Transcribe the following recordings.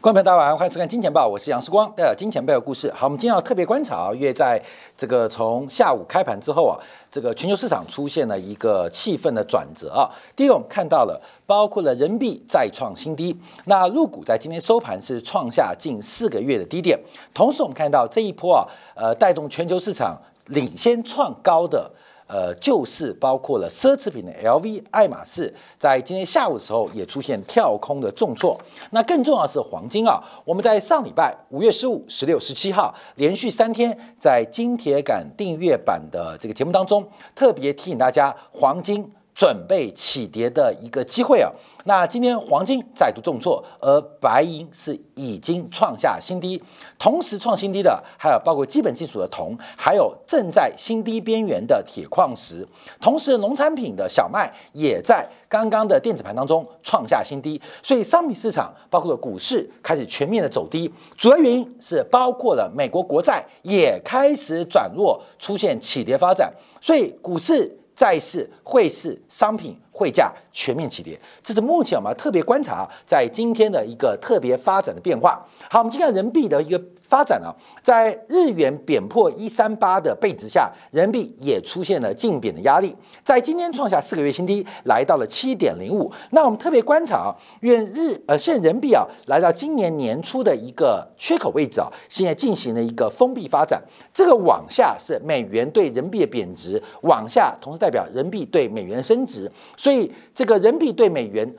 观众朋友大家好，欢迎收看《金钱报》，我是杨世光，带来金钱背后故事。好，我们今天要特别观察啊，因为在这个从下午开盘之后啊，这个全球市场出现了一个气氛的转折啊。第一个，我们看到了包括了人民币再创新低，那陆股在今天收盘是创下近四个月的低点，同时我们看到这一波啊，呃，带动全球市场领先创高的。呃，就是包括了奢侈品的 LV、爱马仕，在今天下午的时候也出现跳空的重挫。那更重要的是黄金啊，我们在上礼拜五月十五、十六、十七号连续三天在金铁杆订阅版的这个节目当中，特别提醒大家黄金。准备起跌的一个机会啊！那今天黄金再度重挫，而白银是已经创下新低，同时创新低的还有包括基本金属的铜，还有正在新低边缘的铁矿石，同时农产品的小麦也在刚刚的电子盘当中创下新低，所以商品市场包括了股市开始全面的走低，主要原因是包括了美国国债也开始转弱，出现起跌发展，所以股市。债市、汇市、商品汇价全面起跌，这是目前我们要特别观察在今天的一个特别发展的变化。好，我们今天人民币的一个。发展啊，在日元贬破一三八的背值下，人民币也出现了净贬的压力，在今天创下四个月新低，来到了七点零五。那我们特别观察啊，愿日呃现人民币啊来到今年年初的一个缺口位置啊，现在进行了一个封闭发展。这个往下是美元对人民币的贬值，往下同时代表人民币对美元的升值，所以这个人民币对美元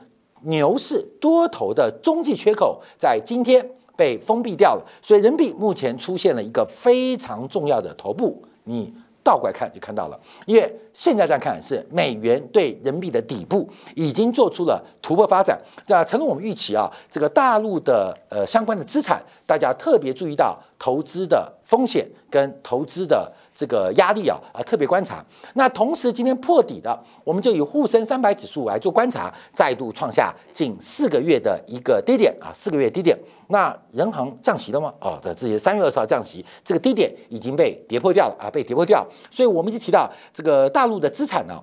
牛市多头的中继缺口在今天。被封闭掉了，所以人民币目前出现了一个非常重要的头部。你倒过来看就看到了，因为现在这样看是美元对人民币的底部已经做出了突破发展。这成了我们预期啊，这个大陆的呃相关的资产，大家特别注意到投资的风险跟投资的。这个压力啊啊特别观察，那同时今天破底的，我们就以沪深三百指数来做观察，再度创下近四个月的一个低点啊，四个月低点。那人行降息了吗？哦，的这些三月二十号降息，这个低点已经被跌破掉了啊，被跌破掉。所以我们就提到这个大陆的资产呢，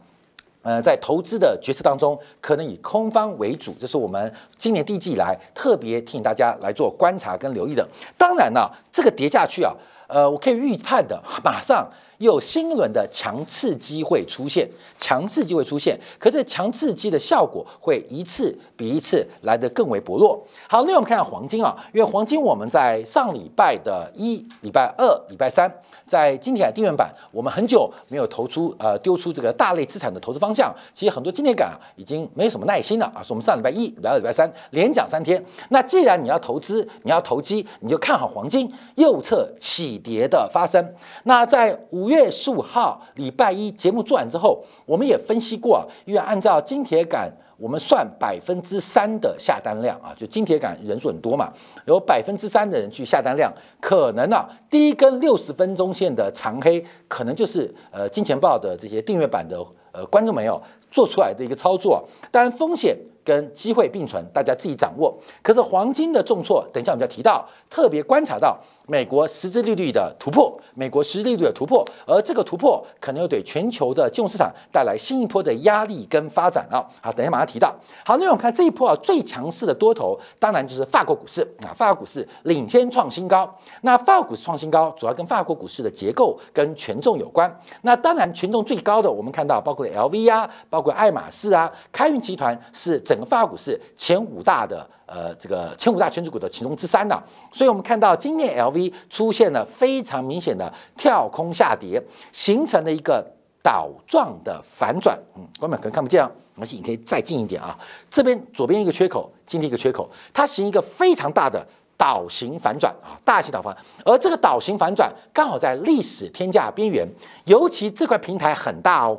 呃，在投资的决策当中，可能以空方为主，这是我们今年第一季以来特别提醒大家来做观察跟留意的。当然呢，这个跌下去啊。呃，我可以预判的，马上又有新一轮的强刺激会出现，强刺激会出现，可这强刺激的效果会一次比一次来得更为薄弱。好，那我们看下黄金啊，因为黄金我们在上礼拜的一礼拜二、礼拜三。在金铁杆定元版，我们很久没有投出呃丢出这个大类资产的投资方向，其实很多金铁杆已经没有什么耐心了啊。说我们上礼拜一、礼拜二、礼拜三连讲三天，那既然你要投资，你要投机，你就看好黄金右侧起跌的发生。那在五月十五号礼拜一节目做完之后，我们也分析过，因为按照金铁杆。我们算百分之三的下单量啊，就金铁杆人数很多嘛，有百分之三的人去下单量，可能啊，第一根六十分钟线的长黑，可能就是呃金钱豹的这些订阅版的呃观众朋友做出来的一个操作，当然风险跟机会并存，大家自己掌握。可是黄金的重挫，等一下我们要提到，特别观察到。美国实质利率的突破，美国实质利率的突破，而这个突破可能又对全球的金融市场带来新一波的压力跟发展啊！好，等一下马上提到。好，那我们看这一波啊，最强势的多头，当然就是法国股市啊，法国股市领先创新高。那法国股市创新高，主要跟法国股市的结构跟权重有关。那当然权重最高的，我们看到包括 LV 啊，包括爱马仕啊，开运集团是整个法国股市前五大的。呃，这个前五大全指股的其中之三呢，所以我们看到今年 LV 出现了非常明显的跳空下跌，形成了一个倒状的反转。嗯，观众可能看不见啊，没关系，你可以再近一点啊。这边左边一个缺口，今天一个缺口，它形一个非常大的倒形反转啊，大型倒反，而这个倒形反转刚好在历史天价边缘，尤其这块平台很大哦。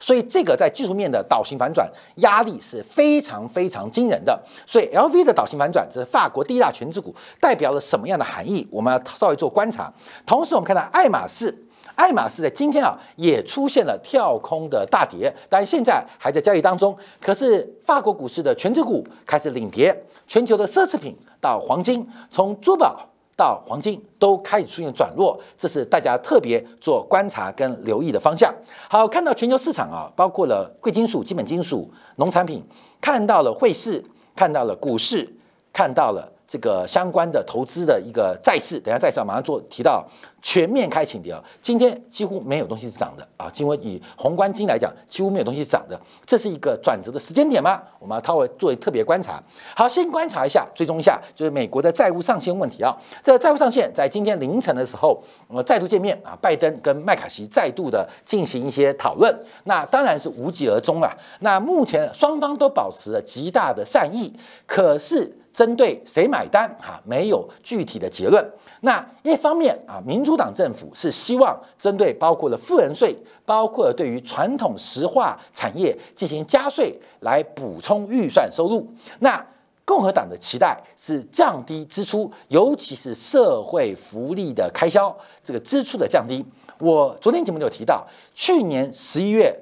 所以这个在技术面的倒型反转压力是非常非常惊人的。所以 LV 的倒型反转，这是法国第一大全资股，代表了什么样的含义？我们要稍微做观察。同时，我们看到爱马仕，爱马仕在今天啊也出现了跳空的大跌，但现在还在交易当中。可是法国股市的全资股开始领跌，全球的奢侈品到黄金，从珠宝。到黄金都开始出现转弱，这是大家特别做观察跟留意的方向。好，看到全球市场啊，包括了贵金属、基本金属、农产品，看到了汇市，看到了股市，看到了这个相关的投资的一个债市，等下债市马上做提到。全面开启的啊，今天几乎没有东西是涨的啊！因为以宏观经来讲，几乎没有东西是涨的，这是一个转折的时间点吗？我们要稍微做特别观察。好，先观察一下，追踪一下，就是美国的债务上限问题啊。这个债务上限在今天凌晨的时候，呃，再度见面啊，拜登跟麦卡锡再度的进行一些讨论，那当然是无疾而终了。那目前双方都保持了极大的善意，可是针对谁买单啊，没有具体的结论。那一方面啊，民主党政府是希望针对包括了富人税，包括了对于传统石化产业进行加税来补充预算收入。那共和党的期待是降低支出，尤其是社会福利的开销，这个支出的降低。我昨天节目就提到，去年十一月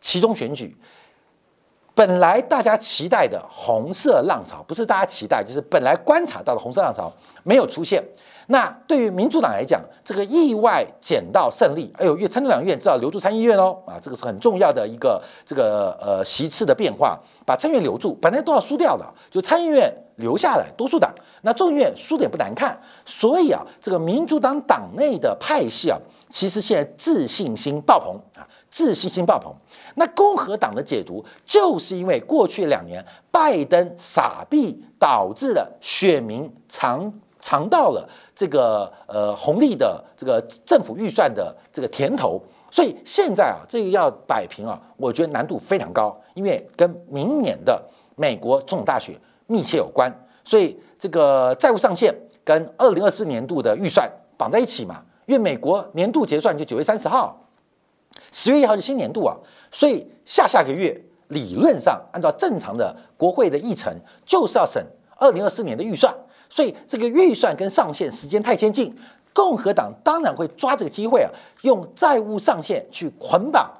其中选举，本来大家期待的红色浪潮，不是大家期待，就是本来观察到的红色浪潮没有出现。那对于民主党来讲，这个意外捡到胜利，哎呦，参参两院至少留住参议院哦，啊，这个是很重要的一个这个呃席次的变化，把参议院留住，本来都要输掉的，就参议院留下来多数党，那众议院输的也不难看，所以啊，这个民主党党内的派系啊，其实现在自信心爆棚啊，自信心爆棚。那共和党的解读就是因为过去两年拜登傻逼导致了选民尝尝到了。这个呃红利的这个政府预算的这个甜头，所以现在啊，这个要摆平啊，我觉得难度非常高，因为跟明年的美国总统大选密切有关，所以这个债务上限跟二零二四年度的预算绑在一起嘛，因为美国年度结算就九月三十号，十月一号是新年度啊，所以下下个月理论上按照正常的国会的议程，就是要审二零二四年的预算。所以这个预算跟上限时间太接近，共和党当然会抓这个机会啊，用债务上限去捆绑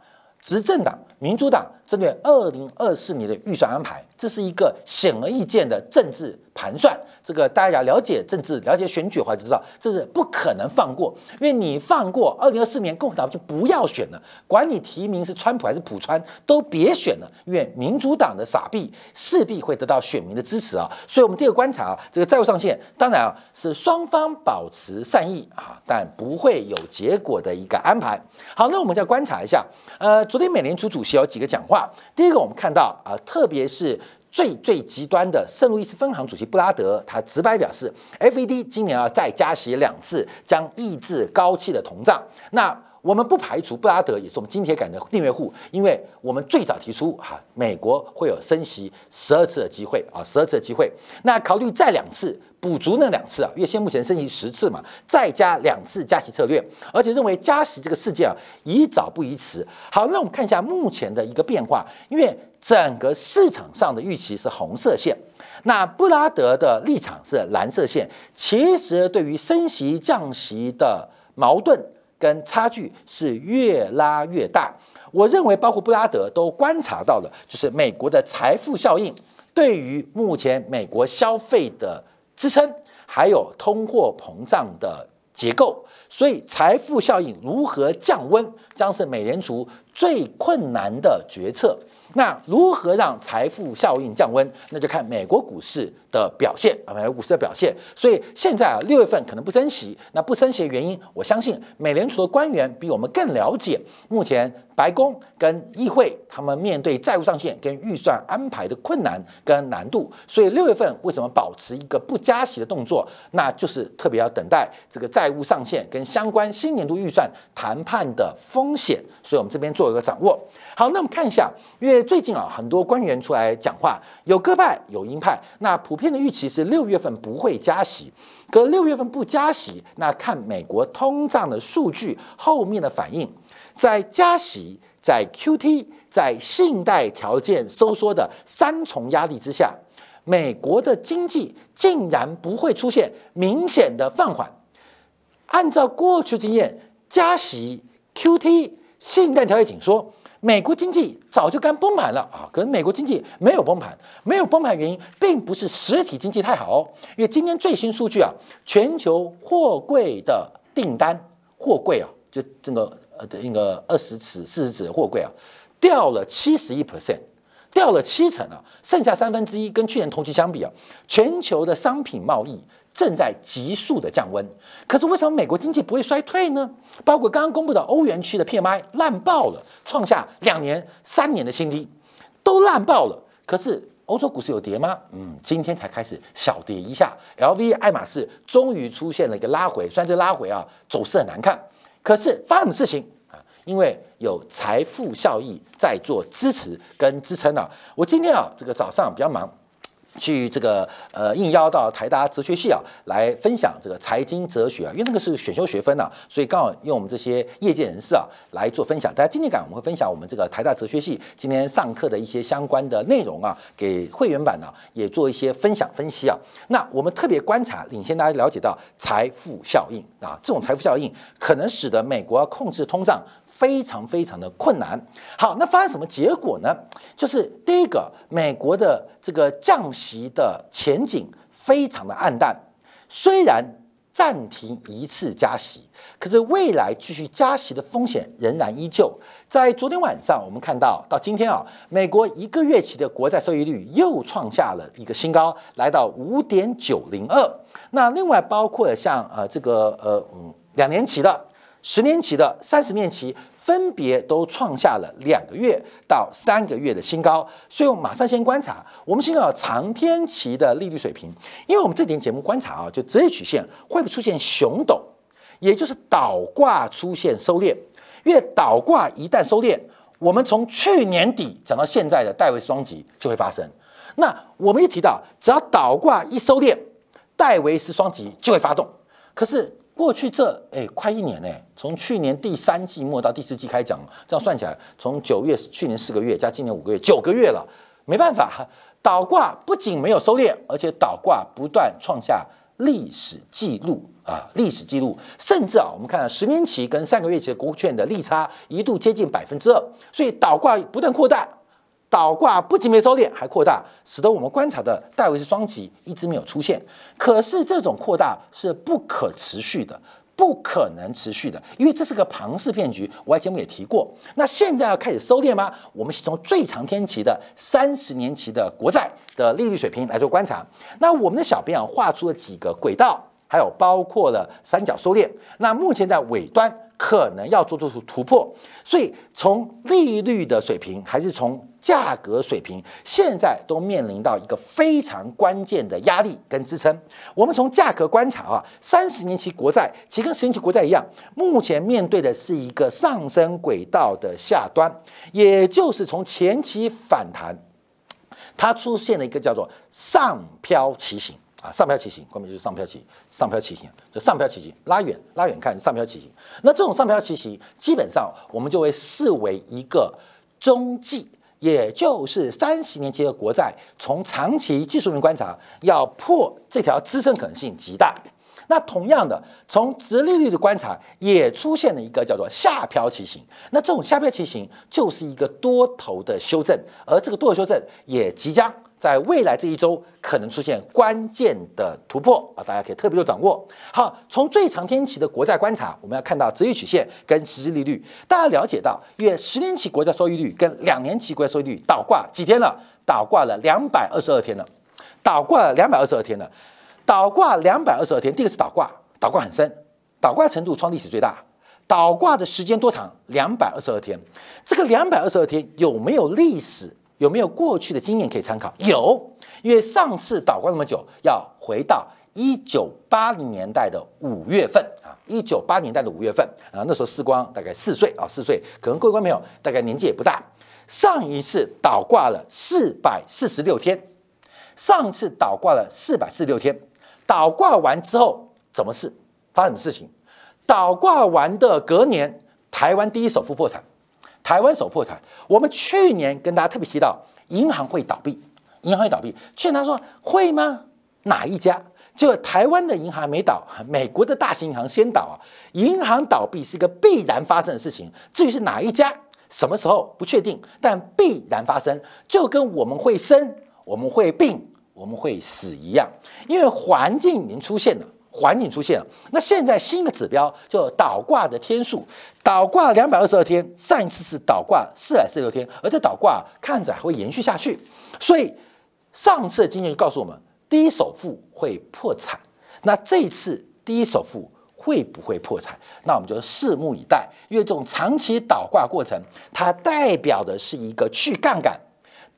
执政党民主党针对二零二四年的预算安排，这是一个显而易见的政治。盘算这个，大家了解政治、了解选举的话，就知道这是不可能放过。因为你放过二零二四年，共和党就不要选了，管你提名是川普还是普川，都别选了。因为民主党的傻逼势必会得到选民的支持啊。所以，我们第二个观察啊，这个债务上限，当然啊是双方保持善意啊，但不会有结果的一个安排。好，那我们再观察一下，呃，昨天美联储主席有几个讲话。第一个，我们看到啊，特别是。最最极端的圣路易斯分行主席布拉德，他直白表示，FED 今年要再加息两次，将抑制高企的通胀。那我们不排除布拉德也是我们金铁杆的订阅户，因为我们最早提出哈，美国会有升息十二次的机会啊，十二次的机会。那考虑再两次补足那两次啊，因为现目前升息十次嘛，再加两次加息策略，而且认为加息这个事件啊，宜早不宜迟。好，那我们看一下目前的一个变化，因为。整个市场上的预期是红色线，那布拉德的立场是蓝色线。其实对于升息降息的矛盾跟差距是越拉越大。我认为，包括布拉德都观察到了，就是美国的财富效应对于目前美国消费的支撑，还有通货膨胀的结构。所以，财富效应如何降温，将是美联储最困难的决策。那如何让财富效应降温？那就看美国股市的表现啊，美国股市的表现。所以现在啊，六月份可能不升息。那不升息的原因，我相信美联储的官员比我们更了解目前白宫跟议会他们面对债务上限跟预算安排的困难跟难度。所以六月份为什么保持一个不加息的动作？那就是特别要等待这个债务上限跟相关新年度预算谈判的风险。所以我们这边做一个掌握。好，那我们看一下，因为最近啊，很多官员出来讲话，有鸽派，有鹰派。那普遍的预期是六月份不会加息，可六月份不加息，那看美国通胀的数据后面的反应，在加息、在 QT、在信贷条件收缩的三重压力之下，美国的经济竟然不会出现明显的放缓。按照过去经验，加息、QT、信贷条件紧缩。美国经济早就该崩盘了啊！可是美国经济没有崩盘，没有崩盘原因并不是实体经济太好哦，因为今天最新数据啊，全球货柜的订单，货柜啊，就这个呃的一个二十尺、四十尺的货柜啊，掉了七十一 percent，掉了七成啊，剩下三分之一，跟去年同期相比啊，全球的商品贸易正在急速的降温。可是为什么美国经济不会衰退呢？包括刚刚公布的欧元区的 PMI 烂爆了，创下两年、三年的新低，都烂爆了。可是欧洲股市有跌吗？嗯，今天才开始小跌一下，LV、爱马仕终于出现了一个拉回，虽然这拉回啊走势很难看，可是发生什么事情啊？因为有财富效益在做支持跟支撑啊，我今天啊这个早上比较忙。去这个呃应邀到台大哲学系啊来分享这个财经哲学啊，因为那个是选修学分呐，所以刚好用我们这些业界人士啊来做分享。大家今天感我们会分享我们这个台大哲学系今天上课的一些相关的内容啊，给会员版呢也做一些分享分析啊。那我们特别观察，领先大家了解到财富效应啊，这种财富效应可能使得美国控制通胀非常非常的困难。好，那发生什么结果呢？就是第一个，美国的这个降息。息的前景非常的暗淡，虽然暂停一次加息，可是未来继续加息的风险仍然依旧。在昨天晚上，我们看到到今天啊，美国一个月期的国债收益率又创下了一个新高，来到五点九零二。那另外包括像呃这个呃嗯两年期的。十年期的、三十年期分别都创下了两个月到三个月的新高，所以我们马上先观察，我们先要长天期的利率水平，因为我们这点节目观察啊，就职业曲线会不会出现熊斗，也就是倒挂出现收敛，因为倒挂一旦收敛，我们从去年底讲到现在的戴维斯双极就会发生。那我们一提到，只要倒挂一收敛，戴维斯双极就会发动，可是。过去这哎快一年呢，从去年第三季末到第四季开讲，这样算起来，从九月去年四个月加今年五个月，九个月了，没办法，倒挂不仅没有收敛，而且倒挂不断创下历史记录啊，历史记录，甚至啊，我们看十年期跟三个月期的国库券的利差一度接近百分之二，所以倒挂不断扩大。倒挂不仅没收敛，还扩大，使得我们观察的戴维斯双极一直没有出现。可是这种扩大是不可持续的，不可能持续的，因为这是个庞氏骗局。我在节目也提过。那现在要开始收敛吗？我们是从最长天期的三十年期的国债的利率水平来做观察。那我们的小编啊画出了几个轨道，还有包括了三角收敛。那目前在尾端可能要做出突破，所以从利率的水平还是从。价格水平现在都面临到一个非常关键的压力跟支撑。我们从价格观察啊，三十年期国债其实跟十年期国债一样，目前面对的是一个上升轨道的下端，也就是从前期反弹，它出现了一个叫做上飘骑行啊，上飘骑行，关键就是上飘骑，上飘骑行，就上飘骑行，拉远拉远看上飘骑行。那这种上飘骑行，基本上我们就会视为一个中继。也就是三十年期的国债，从长期技术面观察，要破这条支撑可能性极大。那同样的，从直利率的观察，也出现了一个叫做下飘骑行。那这种下飘骑行就是一个多头的修正，而这个多头修正也即将。在未来这一周可能出现关键的突破啊，大家可以特别做掌握。好，从最长天期的国债观察，我们要看到折率曲线跟实际利率。大家了解到，约十年期国债收益率跟两年期国债收益率倒挂几天了？倒挂了两百二十二天了，倒挂了两百二十二天了，倒挂两百二十二天。第一个是倒挂，倒挂很深，倒挂程度创历史最大。倒挂的时间多长？两百二十二天。这个两百二十二天有没有历史？有没有过去的经验可以参考？有，因为上次倒挂那么久，要回到一九八零年代的五月份啊，一九八年代的五月份啊，那时候四光大概四岁啊，四岁，可能各位观众朋友大概年纪也不大。上一次倒挂了四百四十六天，上次倒挂了四百四十六天，倒挂完之后怎么事？发生什么事情？倒挂完的隔年，台湾第一首富破产。台湾首破产，我们去年跟大家特别提到银行会倒闭，银行会倒闭。去年他说会吗？哪一家？就台湾的银行没倒，美国的大型银行先倒啊。银行倒闭是一个必然发生的事情，至于是哪一家、什么时候不确定，但必然发生，就跟我们会生、我们会病、我们会死一样，因为环境已经出现了。环境出现了。那现在新的指标就倒挂的天数，倒挂两百二十二天，上一次是倒挂四百四十六天，而这倒挂看着还会延续下去。所以上次的经验就告诉我们，低首付会破产。那这次低首付会不会破产？那我们就拭目以待。因为这种长期倒挂过程，它代表的是一个去杠杆。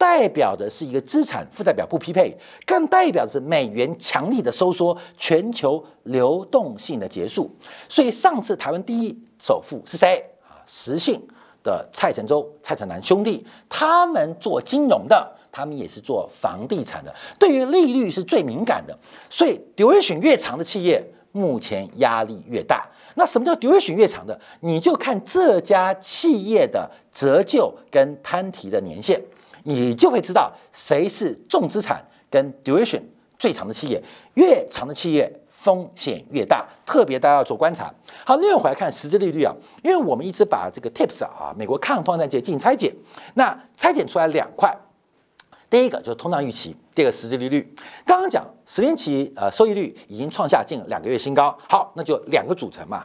代表的是一个资产负债表不匹配，更代表的是美元强力的收缩，全球流动性的结束。所以上次台湾第一首富是谁啊？实信的蔡成洲、蔡成南兄弟，他们做金融的，他们也是做房地产的，对于利率是最敏感的。所以 duration 越长的企业，目前压力越大。那什么叫 duration 越长的？你就看这家企业的折旧跟摊提的年限。你就会知道谁是重资产跟 duration 最长的企业，越长的企业风险越大，特别大家要做观察。好，另外回来看实质利率啊，因为我们一直把这个 tips 啊，美国抗通胀节进行拆解，那拆解出来两块，第一个就是通胀预期，第二个实质利率。刚刚讲十年期呃收益率已经创下近两个月新高，好，那就两个组成嘛。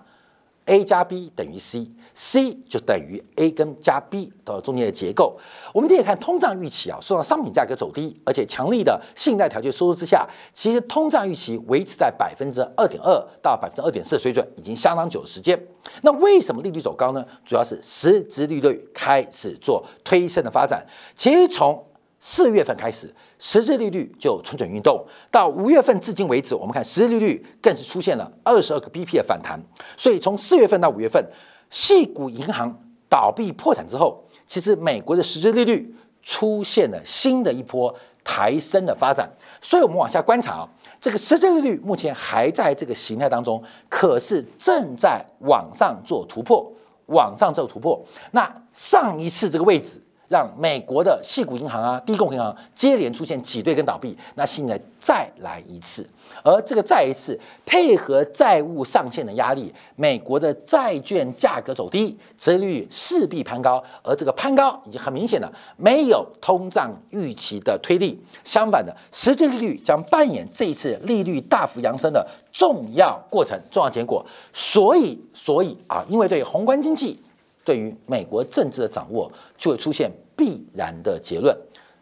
A 加 b 等于 c，c 就等于 a 跟加 b 的中间的结构。我们可以看通胀预期啊，受到商品价格走低，而且强力的信贷条件收缩之下，其实通胀预期维持在百分之二点二到百分之二点四的水准，已经相当久的时间。那为什么利率走高呢？主要是实质利率开始做推升的发展。其实从四月份开始，实质利率就蠢蠢欲动。到五月份至今为止，我们看实质利率更是出现了二十二个 BP 的反弹。所以从四月份到五月份，系股银行倒闭破产之后，其实美国的实质利率出现了新的一波抬升的发展。所以我们往下观察啊，这个实质利率目前还在这个形态当中，可是正在往上做突破，往上做突破。那上一次这个位置。让美国的系股银行啊、低供银行接连出现挤兑跟倒闭，那现在再来一次，而这个再一次配合债务上限的压力，美国的债券价格走低，折利率势必攀高，而这个攀高已经很明显了，没有通胀预期的推力，相反的，实际利率将扮演这一次利率大幅扬升的重要过程、重要结果。所以，所以啊，因为对宏观经济。对于美国政治的掌握，就会出现必然的结论。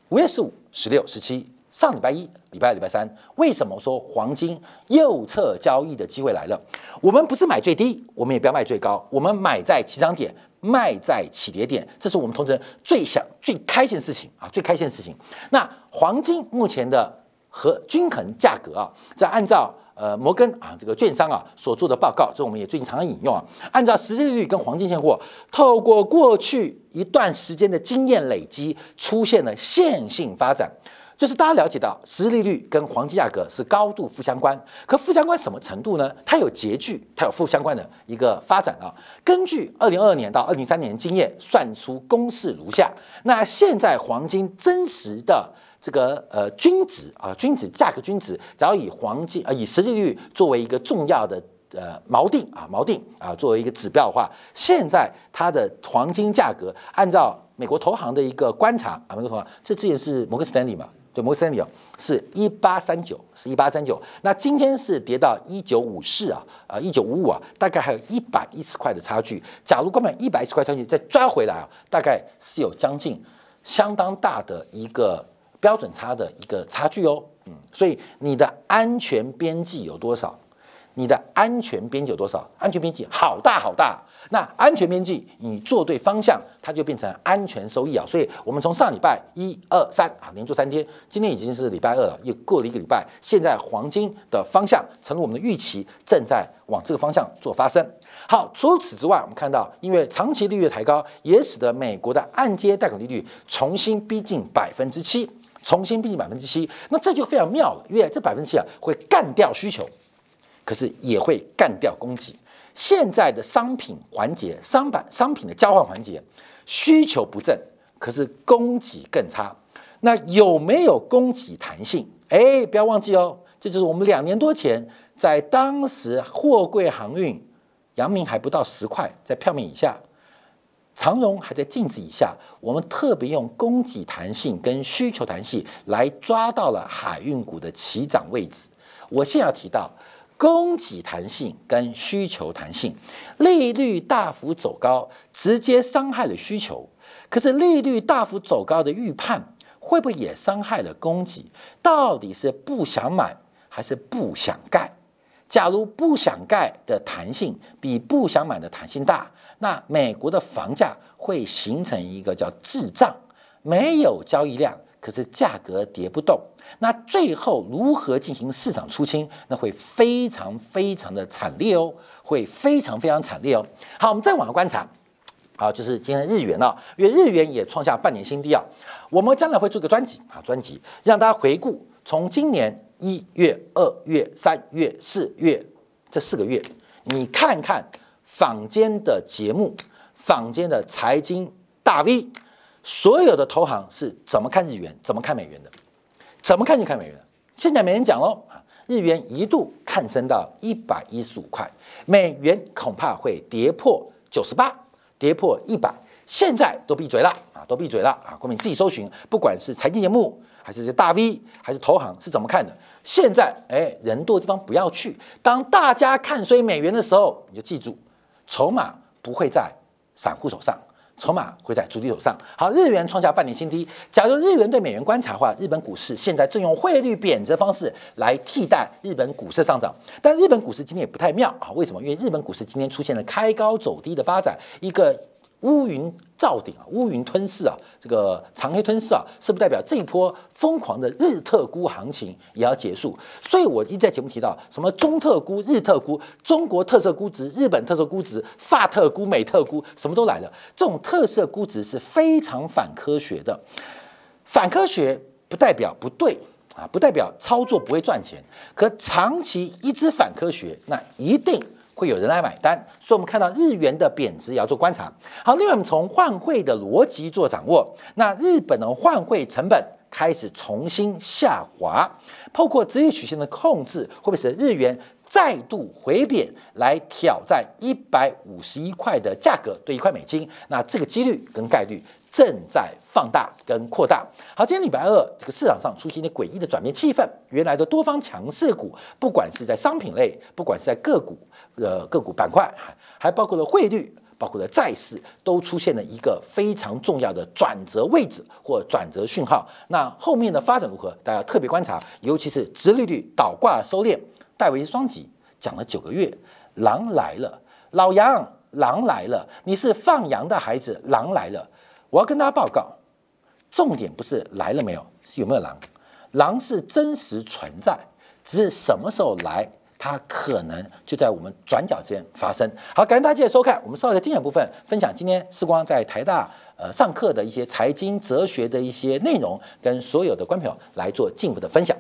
五月十五、十六、十七，上礼拜一、礼拜二、礼拜三，为什么说黄金右侧交易的机会来了？我们不是买最低，我们也不要卖最高，我们买在起涨点，卖在起跌点，这是我们投资人最想、最开心的事情啊，最开心的事情。那黄金目前的和均衡价格啊，在按照。呃，摩根啊，这个券商啊所做的报告，这我们也最近常常引用啊。按照实际利率跟黄金现货，透过过去一段时间的经验累积，出现了线性发展，就是大家了解到，实际利率跟黄金价格是高度负相关。可负相关什么程度呢？它有截距，它有负相关的一个发展啊。根据二零二二年到二零三年经验算出公式如下。那现在黄金真实的。这个呃均值啊，均值价格均值，只要以黄金啊以实际率作为一个重要的呃锚定啊锚定啊作为一个指标的话，现在它的黄金价格按照美国投行的一个观察啊，美国投行这之前是摩根斯丹利嘛，对摩根斯丹利哦，是一八三九是一八三九，那今天是跌到一九五四啊啊一九五五啊，大概还有一百一十块的差距。假如光买一百一十块差距再抓回来啊，大概是有将近相当大的一个。标准差的一个差距哦，嗯，所以你的安全边际有多少？你的安全边际有多少？安全边际好大好大。那安全边际你做对方向，它就变成安全收益啊。所以我们从上礼拜一二三啊，连做三天，今天已经是礼拜二了，又过了一个礼拜。现在黄金的方向，成了我们的预期，正在往这个方向做发生。好，除此之外，我们看到，因为长期利率抬高，也使得美国的按揭贷款利率重新逼近百分之七。重新逼近百分之七，那这就非常妙了，因为这百分之七啊会干掉需求，可是也会干掉供给。现在的商品环节、商板、商品的交换环节，需求不振，可是供给更差。那有没有供给弹性？哎，不要忘记哦，这就是我们两年多前在当时货柜航运，阳明还不到十块，在票面以下。长荣还在净值以下，我们特别用供给弹性跟需求弹性来抓到了海运股的起涨位置。我现要提到，供给弹性跟需求弹性，利率大幅走高，直接伤害了需求。可是利率大幅走高的预判，会不会也伤害了供给？到底是不想买还是不想盖？假如不想盖的弹性比不想买的弹性大，那美国的房价会形成一个叫滞胀，没有交易量，可是价格跌不动。那最后如何进行市场出清？那会非常非常的惨烈哦，会非常非常惨烈哦。好，我们再往下观察，好，就是今天日元啊，因为日元也创下半年新低啊。我们将来会做个专辑啊，专辑让大家回顾从今年一月、二月、三月、四月这四个月，你看看坊间的节目，坊间的财经大 V，所有的投行是怎么看日元、怎么看美元的？怎么看就看美元，现在没人讲喽啊！日元一度看升到一百一十五块，美元恐怕会跌破九十八，跌破一百。现在都闭嘴了啊，都闭嘴了啊！国民自己搜寻，不管是财经节目，还是这大 V，还是投行，是怎么看的？现在哎，人多的地方不要去。当大家看衰美元的时候，你就记住，筹码不会在散户手上。筹码会在主力手上。好，日元创下半年新低。假如日元对美元观察的话，日本股市现在正用汇率贬值方式来替代日本股市上涨。但日本股市今天也不太妙啊？为什么？因为日本股市今天出现了开高走低的发展，一个。乌云罩顶啊，乌云吞噬啊，这个长黑吞噬啊，是不代表这一波疯狂的日特估行情也要结束？所以我一直在节目提到，什么中特估、日特估、中国特色估值、日本特色估值、法特估、美特估，什么都来了。这种特色估值是非常反科学的，反科学不代表不对啊，不代表操作不会赚钱，可长期一直反科学，那一定。会有人来买单，所以我们看到日元的贬值也要做观察。好，另外我们从换汇的逻辑做掌握，那日本的换汇成本开始重新下滑，包括职业曲线的控制，会不会使日元再度回贬来挑战一百五十一块的价格对一块美金？那这个几率跟概率。正在放大跟扩大。好，今天礼拜二，这个市场上出现一点诡异的转变气氛。原来的多方强势股，不管是在商品类，不管是在个股，呃，个股板块，还还包括了汇率，包括了债市，都出现了一个非常重要的转折位置或转折讯号。那后面的发展如何？大家特别观察，尤其是直利率倒挂收敛，戴维双极讲了九个月，狼来了，老杨，狼来了，你是放羊的孩子，狼来了。我要跟大家报告，重点不是来了没有，是有没有狼。狼是真实存在，只是什么时候来，它可能就在我们转角之间发生。好，感谢大家的收看，我们稍后在精选部分分享今天时光在台大呃上课的一些财经哲学的一些内容，跟所有的观众朋友来做进一步的分享。